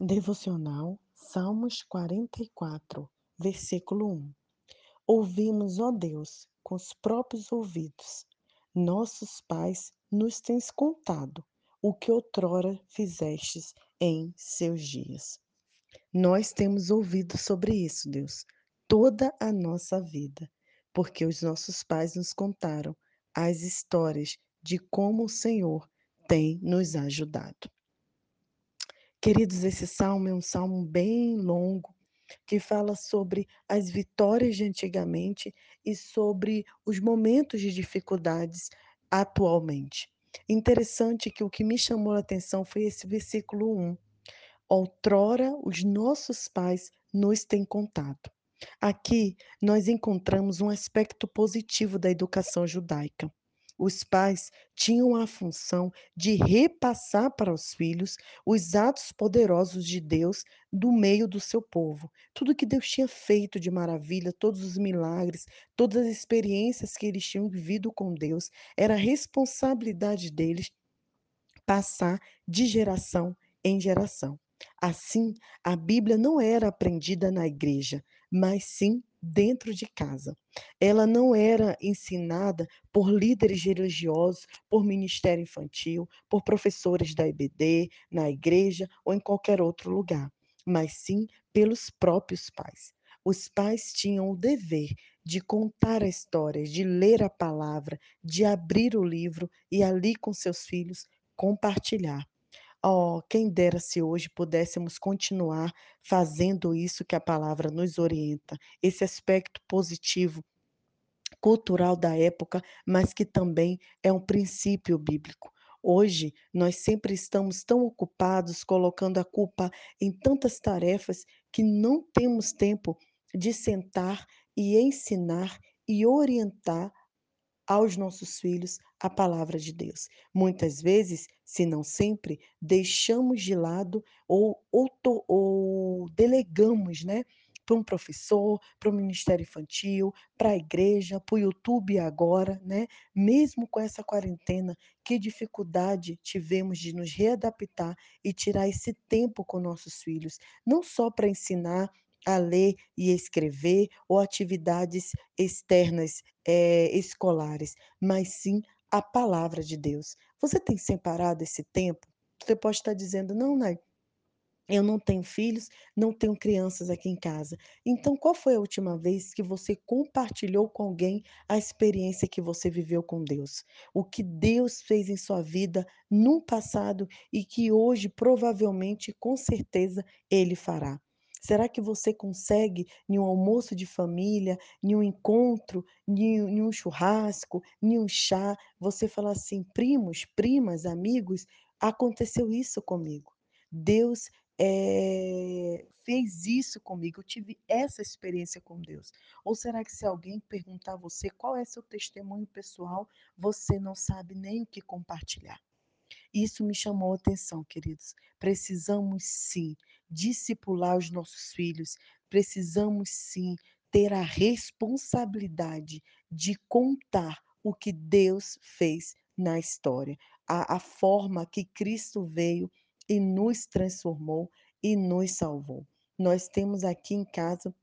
Devocional, Salmos 44, versículo 1. Ouvimos, ó Deus, com os próprios ouvidos. Nossos pais nos tens contado o que outrora fizestes em seus dias. Nós temos ouvido sobre isso, Deus, toda a nossa vida, porque os nossos pais nos contaram as histórias de como o Senhor tem nos ajudado. Queridos, esse salmo é um salmo bem longo, que fala sobre as vitórias de antigamente e sobre os momentos de dificuldades atualmente. Interessante que o que me chamou a atenção foi esse versículo 1. Outrora os nossos pais nos têm contado. Aqui nós encontramos um aspecto positivo da educação judaica. Os pais tinham a função de repassar para os filhos os atos poderosos de Deus do meio do seu povo. Tudo que Deus tinha feito de maravilha, todos os milagres, todas as experiências que eles tinham vivido com Deus, era responsabilidade deles passar de geração em geração. Assim, a Bíblia não era aprendida na igreja, mas sim dentro de casa. Ela não era ensinada por líderes religiosos, por ministério infantil, por professores da IBD, na igreja ou em qualquer outro lugar, mas sim pelos próprios pais. Os pais tinham o dever de contar a história, de ler a palavra, de abrir o livro e ali com seus filhos compartilhar. Oh, quem dera se hoje pudéssemos continuar fazendo isso que a palavra nos orienta, esse aspecto positivo cultural da época, mas que também é um princípio bíblico. Hoje, nós sempre estamos tão ocupados colocando a culpa em tantas tarefas que não temos tempo de sentar e ensinar e orientar aos nossos filhos a palavra de Deus. Muitas vezes, se não sempre, deixamos de lado ou, ou, ou delegamos, né? Para um professor, para o Ministério Infantil, para a igreja, para o YouTube agora, né? Mesmo com essa quarentena, que dificuldade tivemos de nos readaptar e tirar esse tempo com nossos filhos, não só para ensinar a ler e escrever ou atividades externas eh, escolares, mas sim a palavra de Deus. Você tem separado esse tempo? Você pode estar dizendo, não, Nai, eu não tenho filhos, não tenho crianças aqui em casa. Então, qual foi a última vez que você compartilhou com alguém a experiência que você viveu com Deus? O que Deus fez em sua vida no passado e que hoje, provavelmente, com certeza, Ele fará. Será que você consegue, em um almoço de família, em um encontro, em um churrasco, em um chá, você falar assim: "Primos, primas, amigos, aconteceu isso comigo. Deus, eh, fez isso comigo, eu tive essa experiência com Deus". Ou será que se alguém perguntar a você qual é seu testemunho pessoal, você não sabe nem o que compartilhar? Isso me chamou a atenção, queridos. Precisamos sim discipular os nossos filhos, precisamos sim ter a responsabilidade de contar o que Deus fez na história, a, a forma que Cristo veio e nos transformou e nos salvou. Nós temos aqui em casa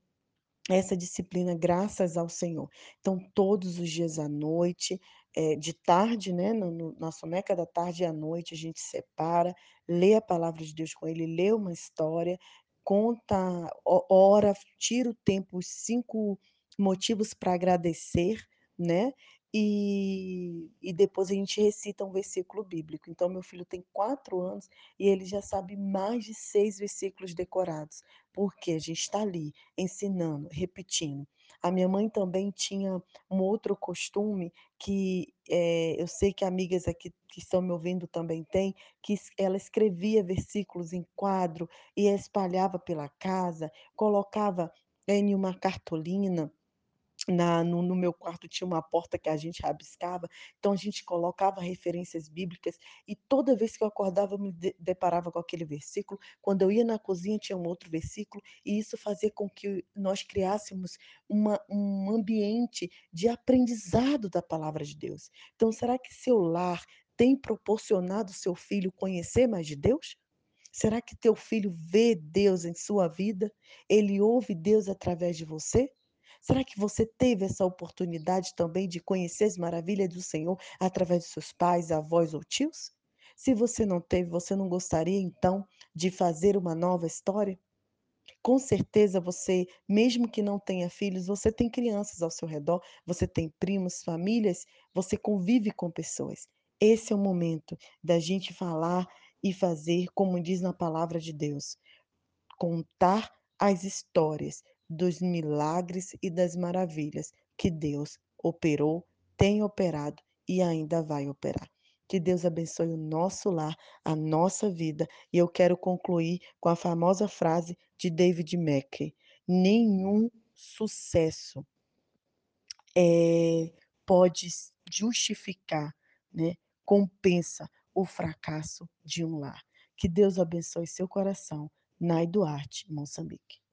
essa disciplina graças ao Senhor. Então, todos os dias à noite, eh, de tarde, né, no no na soneca da tarde e à noite, a gente separa, lê a palavra de Deus com ele, lê uma história, conta, ora, tira o tempo, os 5 motivos para agradecer, né, e e depois a gente recita um versículo bíblico. Então meu filho tem 4 anos e ele já sabe mais de 6 versículos decorados, porque a gente está ali ensinando, repetindo. A minha mãe também tinha um outro costume que, eh, eu sei que amigas aqui que estão me ouvindo também têm, que ela escrevia versículos em quadro e espalhava pela casa, colocava em uma cartolina na no no meu quarto tinha uma porta que a gente rabiscava, então a gente colocava referências bíblicas e toda vez que eu acordava eu me de deparava com aquele versículo, quando eu ia na cozinha tinha um outro versículo, e isso fazia com que nós criássemos uma um ambiente de aprendizado da palavra de Deus. Então será que seu lar tem proporcionado seu filho conhecer mais de Deus? Será que teu filho vê Deus em sua vida? Ele ouve Deus através de você? Será que você teve essa oportunidade também de conhecer as maravilhas do Senhor através de seus pais, avós ou tios? Se você não teve, você não gostaria então de fazer uma nova história? Com certeza você, mesmo que não tenha filhos, você tem crianças ao seu redor, você tem primos, famílias, você convive com pessoas. Esse é o momento da gente falar e fazer como diz na palavra de Deus, contar as histórias dos milagres e das maravilhas que Deus operou, tem operado e ainda vai operar. Que Deus abençoe o nosso lar, a nossa vida. E eu quero concluir com a famosa frase de David Mackey: nenhum sucesso eh, pode justificar, né, compensa o fracasso de um lar. Que Deus abençoe seu coração. Nai Duarte, Moçambique.